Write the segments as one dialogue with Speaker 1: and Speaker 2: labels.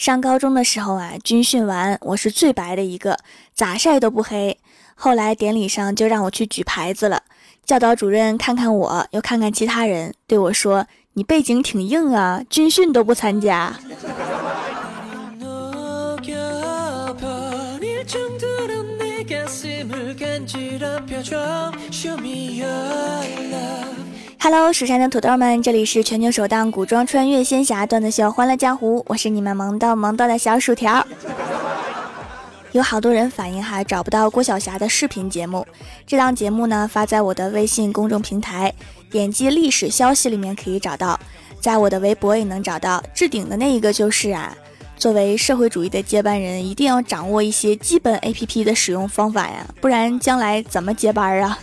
Speaker 1: 上高中的时候啊，军训完我是最白的一个，咋晒都不黑。后来典礼上就让我去举牌子了，教导主任看看我，又看看其他人，对我说：“你背景挺硬啊，军训都不参加。”Hello，蜀山的土豆们，这里是全球首档古装穿越仙侠段子秀《欢乐江湖》，我是你们萌豆萌豆的小薯条。有好多人反映哈找不到郭晓霞的视频节目，这档节目呢发在我的微信公众平台，点击历史消息里面可以找到，在我的微博也能找到。置顶的那一个就是啊，作为社会主义的接班人，一定要掌握一些基本 APP 的使用方法呀，不然将来怎么接班啊？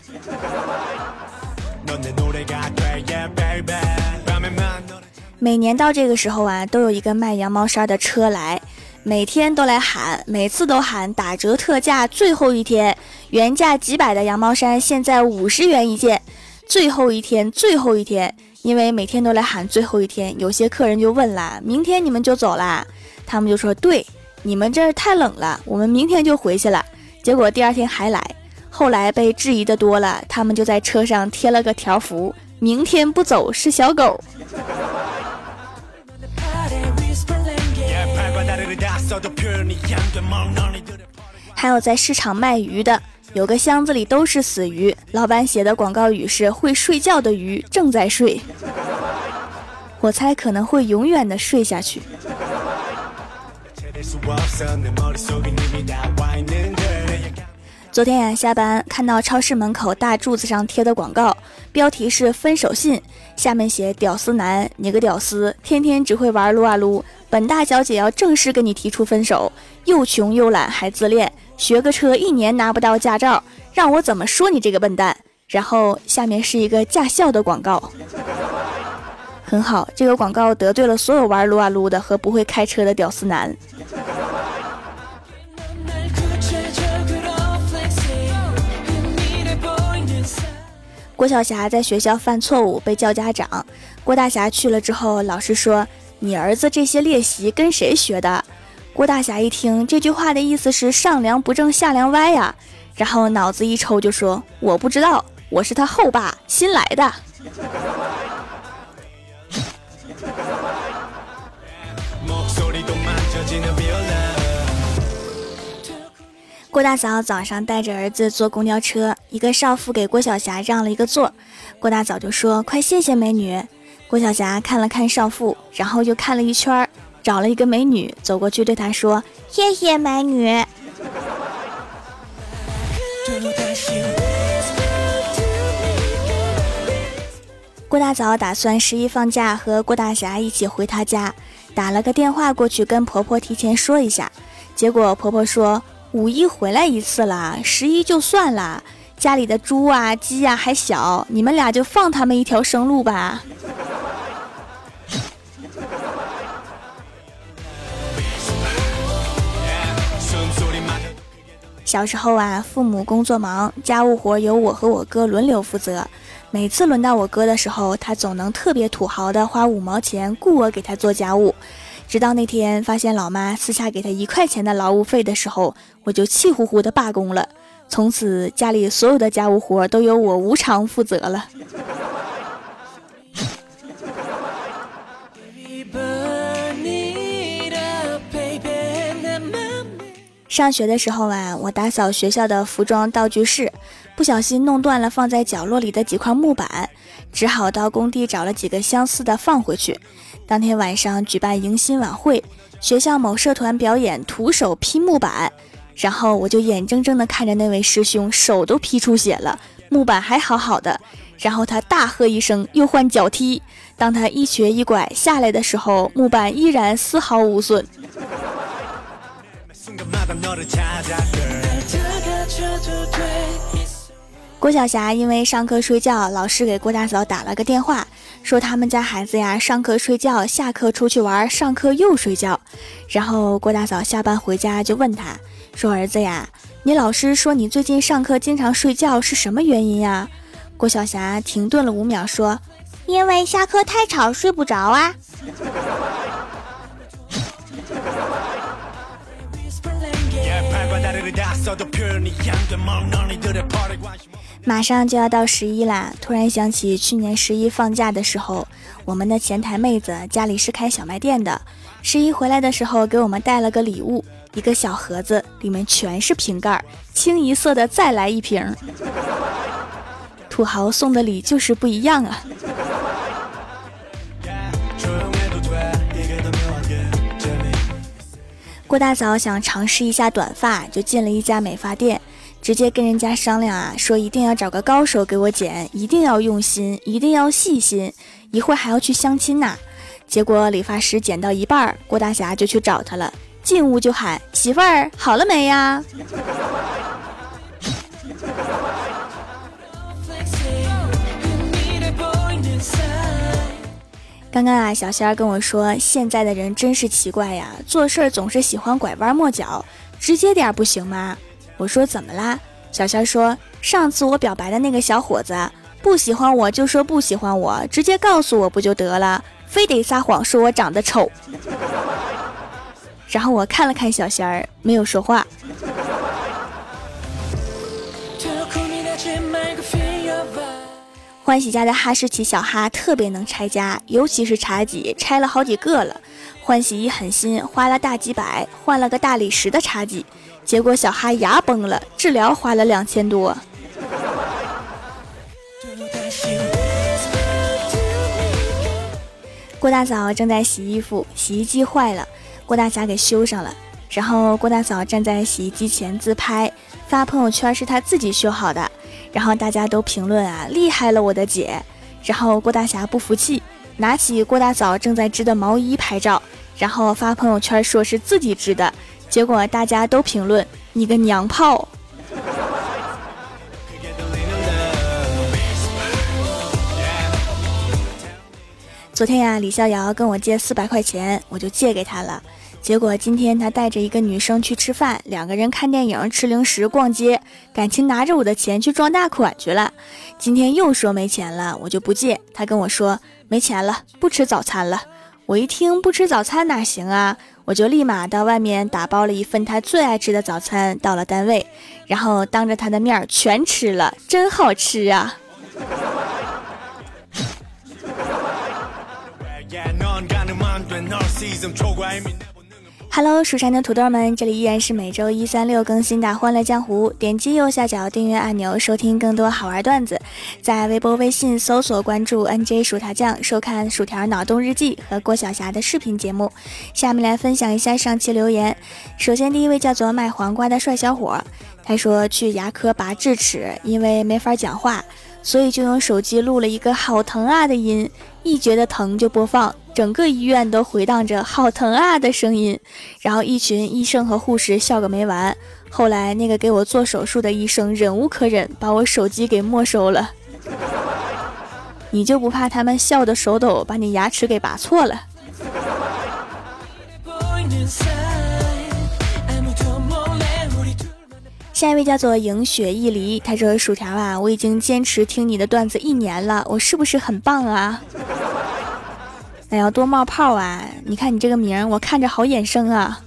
Speaker 1: 每年到这个时候啊，都有一个卖羊毛衫的车来，每天都来喊，每次都喊打折特价，最后一天原价几百的羊毛衫现在五十元一件，最后一天，最后一天，因为每天都来喊最后一天，有些客人就问了，明天你们就走啦？他们就说对，你们这儿太冷了，我们明天就回去了。结果第二天还来。后来被质疑的多了，他们就在车上贴了个条幅：“明天不走是小狗。”还有在市场卖鱼的，有个箱子里都是死鱼，老板写的广告语是：“会睡觉的鱼正在睡。”我猜可能会永远的睡下去。昨天呀，下班看到超市门口大柱子上贴的广告，标题是分手信，下面写“屌丝男，你个屌丝，天天只会玩撸啊撸，本大小姐要正式跟你提出分手，又穷又懒还自恋，学个车一年拿不到驾照，让我怎么说你这个笨蛋？”然后下面是一个驾校的广告，很好，这个广告得罪了所有玩撸啊撸的和不会开车的屌丝男。郭晓霞在学校犯错误被叫家长，郭大侠去了之后，老师说：“你儿子这些练习跟谁学的？”郭大侠一听这句话的意思是上梁不正下梁歪呀，然后脑子一抽就说：“我不知道，我是他后爸新来的。”郭大嫂早上带着儿子坐公交车，一个少妇给郭晓霞让了一个座，郭大嫂就说：“快谢谢美女。”郭晓霞看了看少妇，然后又看了一圈，找了一个美女走过去对她说：“谢谢美女。”郭大嫂打算十一放假和郭大侠一起回她家，打了个电话过去跟婆婆提前说一下，结果婆婆说。五一回来一次啦，十一就算了。家里的猪啊、鸡呀还小，你们俩就放他们一条生路吧。小时候啊，父母工作忙，家务活由我和我哥轮流负责。每次轮到我哥的时候，他总能特别土豪的花五毛钱雇我给他做家务。直到那天发现老妈私下给他一块钱的劳务费的时候，我就气呼呼的罢工了。从此家里所有的家务活都由我无偿负责了。上学的时候啊，我打扫学校的服装道具室，不小心弄断了放在角落里的几块木板，只好到工地找了几个相似的放回去。当天晚上举办迎新晚会，学校某社团表演徒手劈木板，然后我就眼睁睁地看着那位师兄手都劈出血了，木板还好好的。然后他大喝一声，又换脚踢。当他一瘸一拐下来的时候，木板依然丝毫无损。郭晓霞因为上课睡觉，老师给郭大嫂打了个电话。说他们家孩子呀上课睡觉下课出去玩上课又睡觉。然后郭大嫂下班回家就问他说儿子呀你老师说你最近上课经常睡觉是什么原因呀？郭晓霞停顿了五秒说因为下课太吵睡不着啊。马上就要到十一啦，突然想起去年十一放假的时候，我们的前台妹子家里是开小卖店的，十一回来的时候给我们带了个礼物，一个小盒子，里面全是瓶盖，清一色的再来一瓶。土豪送的礼就是不一样啊！郭大嫂想尝试一下短发，就进了一家美发店。直接跟人家商量啊，说一定要找个高手给我剪，一定要用心，一定要细心，一会儿还要去相亲呢。结果理发师剪到一半，郭大侠就去找他了，进屋就喊媳妇儿好了没呀？刚刚啊，小仙儿跟我说，现在的人真是奇怪呀，做事儿总是喜欢拐弯抹角，直接点不行吗？我说怎么啦？小仙儿说上次我表白的那个小伙子不喜欢我就说不喜欢我，直接告诉我不就得了，非得撒谎说我长得丑。然后我看了看小仙儿，没有说话。欢喜家的哈士奇小哈特别能拆家，尤其是茶几，拆了好几个了。欢喜一狠心，花了大几百换了个大理石的茶几。结果小哈牙崩了，治疗花了两千多。郭大嫂正在洗衣服，洗衣机坏了，郭大侠给修上了。然后郭大嫂站在洗衣机前自拍，发朋友圈是她自己修好的。然后大家都评论啊，厉害了我的姐。然后郭大侠不服气，拿起郭大嫂正在织的毛衣拍照，然后发朋友圈说是自己织的。结果大家都评论你个娘炮。昨天呀，李逍遥跟我借四百块钱，我就借给他了。结果今天他带着一个女生去吃饭，两个人看电影、吃零食、逛街，感情拿着我的钱去装大款去了。今天又说没钱了，我就不借。他跟我说没钱了，不吃早餐了。我一听不吃早餐哪行啊？我就立马到外面打包了一份他最爱吃的早餐，到了单位，然后当着他的面全吃了，真好吃啊 ！Hello，蜀山的土豆们，这里依然是每周一、三、六更新的《欢乐江湖》。点击右下角订阅按钮，收听更多好玩段子。在微博、微信搜索关注 “nj 薯条酱”，收看薯条脑洞日记和郭晓霞的视频节目。下面来分享一下上期留言。首先，第一位叫做卖黄瓜的帅小伙，他说去牙科拔智齿，因为没法讲话，所以就用手机录了一个“好疼啊”的音，一觉得疼就播放。整个医院都回荡着“好疼啊”的声音，然后一群医生和护士笑个没完。后来那个给我做手术的医生忍无可忍，把我手机给没收了。你就不怕他们笑的手抖，把你牙齿给拔错了？下一位叫做迎雪一离，他说：“薯条啊，我已经坚持听你的段子一年了，我是不是很棒啊？”哎呀，多冒泡啊！你看你这个名，我看着好眼生啊。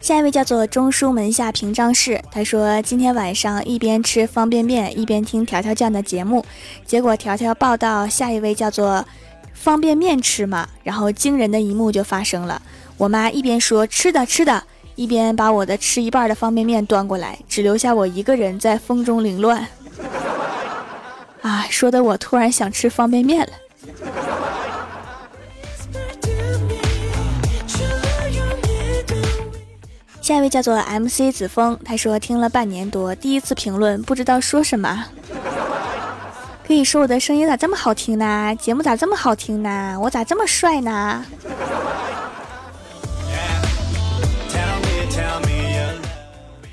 Speaker 1: 下一位叫做中书门下平章事，他说今天晚上一边吃方便面一边听条条酱的节目，结果条条报道下一位叫做方便面吃嘛，然后惊人的一幕就发生了，我妈一边说吃的吃的，一边把我的吃一半的方便面端过来，只留下我一个人在风中凌乱。啊，说的我突然想吃方便面了。下一位叫做 MC 子枫，他说听了半年多，第一次评论，不知道说什么。可以说我的声音咋这么好听呢？节目咋这么好听呢？我咋这么帅呢？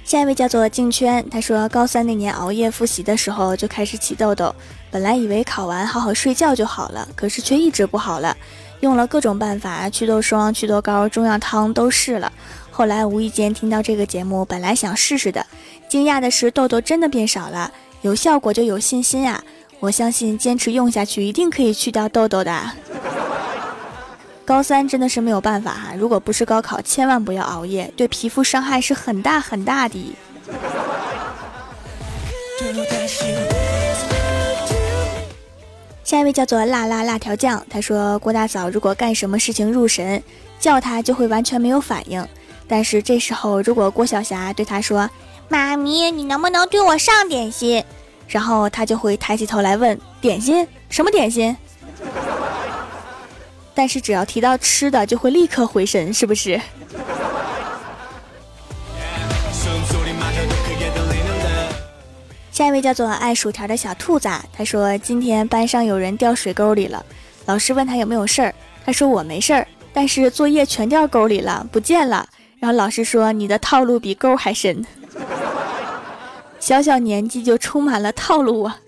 Speaker 1: 下一位叫做静圈，他说高三那年熬夜复习的时候就开始起痘痘，本来以为考完好好睡觉就好了，可是却一直不好了，用了各种办法，祛痘霜、祛痘膏、中药汤都试了，后来无意间听到这个节目，本来想试试的，惊讶的是痘痘真的变少了，有效果就有信心啊！我相信坚持用下去一定可以去掉痘痘的。高三真的是没有办法哈，如果不是高考，千万不要熬夜，对皮肤伤害是很大很大的。下一位叫做辣辣辣条酱，他说郭大嫂如果干什么事情入神，叫他就会完全没有反应，但是这时候如果郭晓霞对他说：“妈咪，你能不能对我上点心？”然后他就会抬起头来问：“点心？什么点心？”但是只要提到吃的，就会立刻回神，是不是？下一位叫做爱薯条的小兔子，他说今天班上有人掉水沟里了，老师问他有没有事儿，他说我没事儿，但是作业全掉沟里了，不见了。然后老师说你的套路比沟还深，小小年纪就充满了套路啊。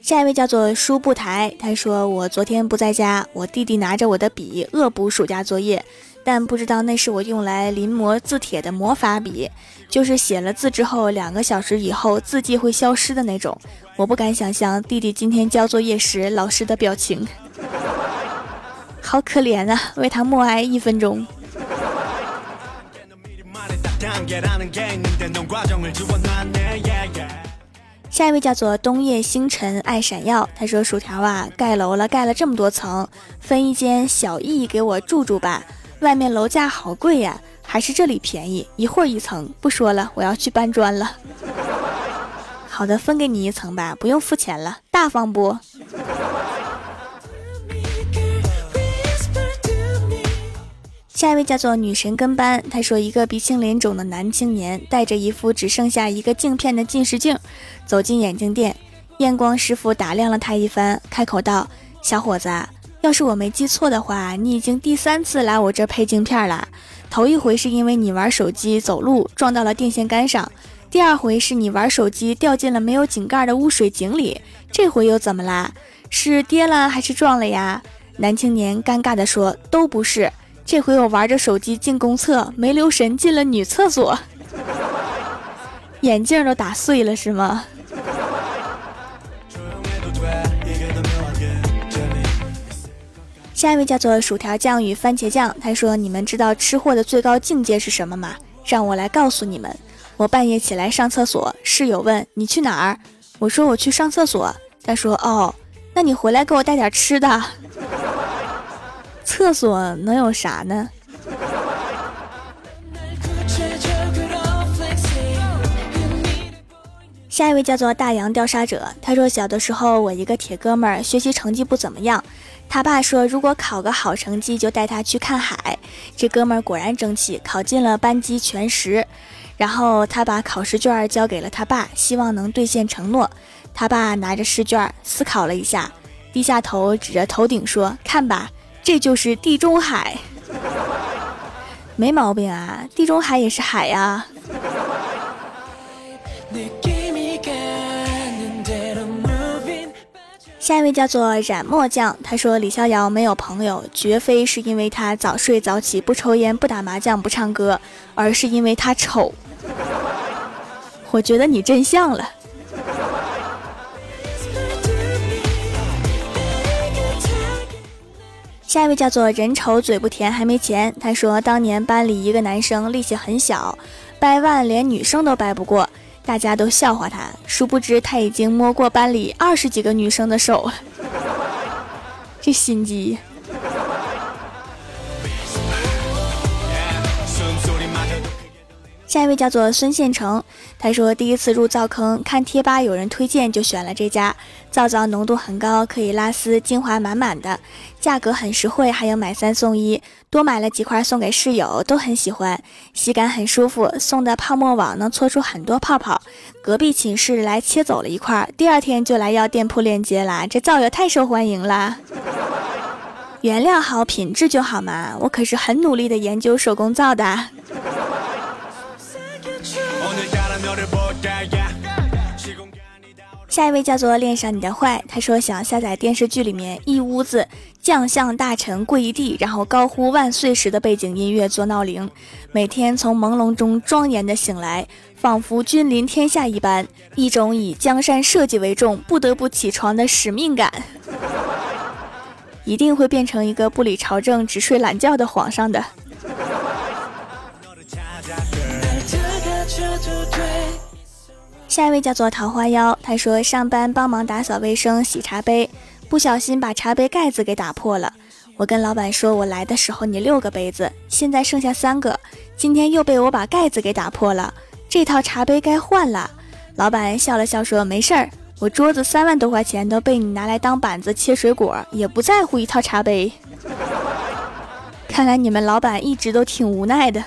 Speaker 1: 下一位叫做书布台，他说我昨天不在家，我弟弟拿着我的笔恶补暑假作业，但不知道那是我用来临摹字帖的魔法笔，就是写了字之后两个小时以后字迹会消失的那种。我不敢想象弟弟今天交作业时老师的表情，好可怜啊！为他默哀一分钟。下一位叫做冬夜星辰爱闪耀，他说：“薯条啊，盖楼了，盖了这么多层，分一间小艺给我住住吧。外面楼价好贵呀，还是这里便宜，一会儿一层。不说了，我要去搬砖了。好的，分给你一层吧，不用付钱了，大方不？”下一位叫做女神跟班，她说一个鼻青脸肿的男青年带着一副只剩下一个镜片的近视镜，走进眼镜店，验光师傅打量了他一番，开口道：“小伙子，要是我没记错的话，你已经第三次来我这配镜片了。头一回是因为你玩手机走路撞到了电线杆上，第二回是你玩手机掉进了没有井盖的污水井里，这回又怎么啦？是跌了还是撞了呀？”男青年尴尬地说：“都不是。”这回我玩着手机进公厕，没留神进了女厕所，眼镜都打碎了是吗？下一位叫做薯条酱与番茄酱，他说：“你们知道吃货的最高境界是什么吗？让我来告诉你们。我半夜起来上厕所，室友问你去哪儿，我说我去上厕所。他说：哦，那你回来给我带点吃的。”厕所能有啥呢？下一位叫做大洋调查者，他说小的时候我一个铁哥们儿学习成绩不怎么样，他爸说如果考个好成绩就带他去看海。这哥们儿果然争气，考进了班级全十。然后他把考试卷交给了他爸，希望能兑现承诺。他爸拿着试卷思考了一下，低下头指着头顶说：“看吧。”这就是地中海，没毛病啊！地中海也是海呀。下一位叫做染墨匠，他说李逍遥没有朋友，绝非是因为他早睡早起、不抽烟、不打麻将、不唱歌，而是因为他丑。我觉得你真像了。下一位叫做人丑嘴不甜还没钱。他说，当年班里一个男生力气很小，掰腕连女生都掰不过，大家都笑话他。殊不知他已经摸过班里二十几个女生的手，这心机。下一位叫做孙宪成，他说第一次入皂坑，看贴吧有人推荐就选了这家，皂皂浓度很高，可以拉丝，精华满满的，价格很实惠，还有买三送一，多买了几块送给室友，都很喜欢，洗感很舒服，送的泡沫网能搓出很多泡泡，隔壁寝室来切走了一块，第二天就来要店铺链接啦，这皂也太受欢迎啦，原料好，品质就好嘛，我可是很努力的研究手工皂的。下一位叫做恋上你的坏，他说想下载电视剧里面一屋子将相大臣跪一地，然后高呼万岁时的背景音乐做闹铃，每天从朦胧中庄严的醒来，仿佛君临天下一般，一种以江山社稷为重，不得不起床的使命感，一定会变成一个不理朝政、只睡懒觉的皇上的。下一位叫做桃花妖，他说上班帮忙打扫卫生、洗茶杯，不小心把茶杯盖子给打破了。我跟老板说，我来的时候你六个杯子，现在剩下三个，今天又被我把盖子给打破了，这套茶杯该换了。老板笑了笑说：“没事儿，我桌子三万多块钱都被你拿来当板子切水果，也不在乎一套茶杯。看来你们老板一直都挺无奈的。”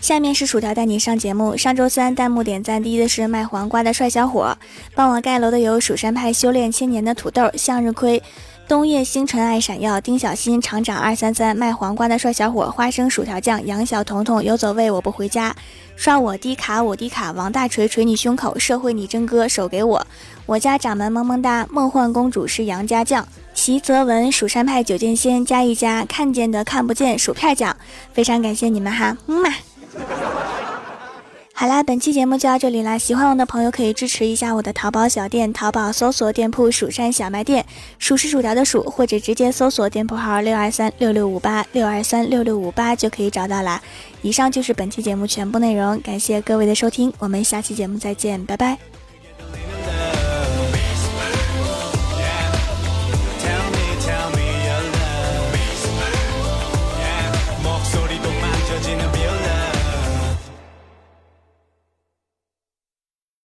Speaker 1: 下面是薯条带你上节目。上周三弹幕点赞第一的是卖黄瓜的帅小伙，帮我盖楼的有蜀山派修炼千年的土豆、向日葵、冬夜星辰爱闪耀、丁小新、厂长二三三、卖黄瓜的帅小伙、花生薯条酱、杨小彤彤、游走位我不回家、刷我低卡我低卡、王大锤锤你胸口、社会你真哥手给我、我家掌门萌萌哒、梦幻公主是杨家将。齐泽文、蜀山派九剑仙加一加，看见的看不见薯片奖，非常感谢你们哈，嗯嘛。好啦，本期节目就到这里啦，喜欢我的朋友可以支持一下我的淘宝小店，淘宝搜索店铺“蜀山小卖店”，数是薯条的数，或者直接搜索店铺号六二三六六五八六二三六六五八就可以找到啦。以上就是本期节目全部内容，感谢各位的收听，我们下期节目再见，拜拜。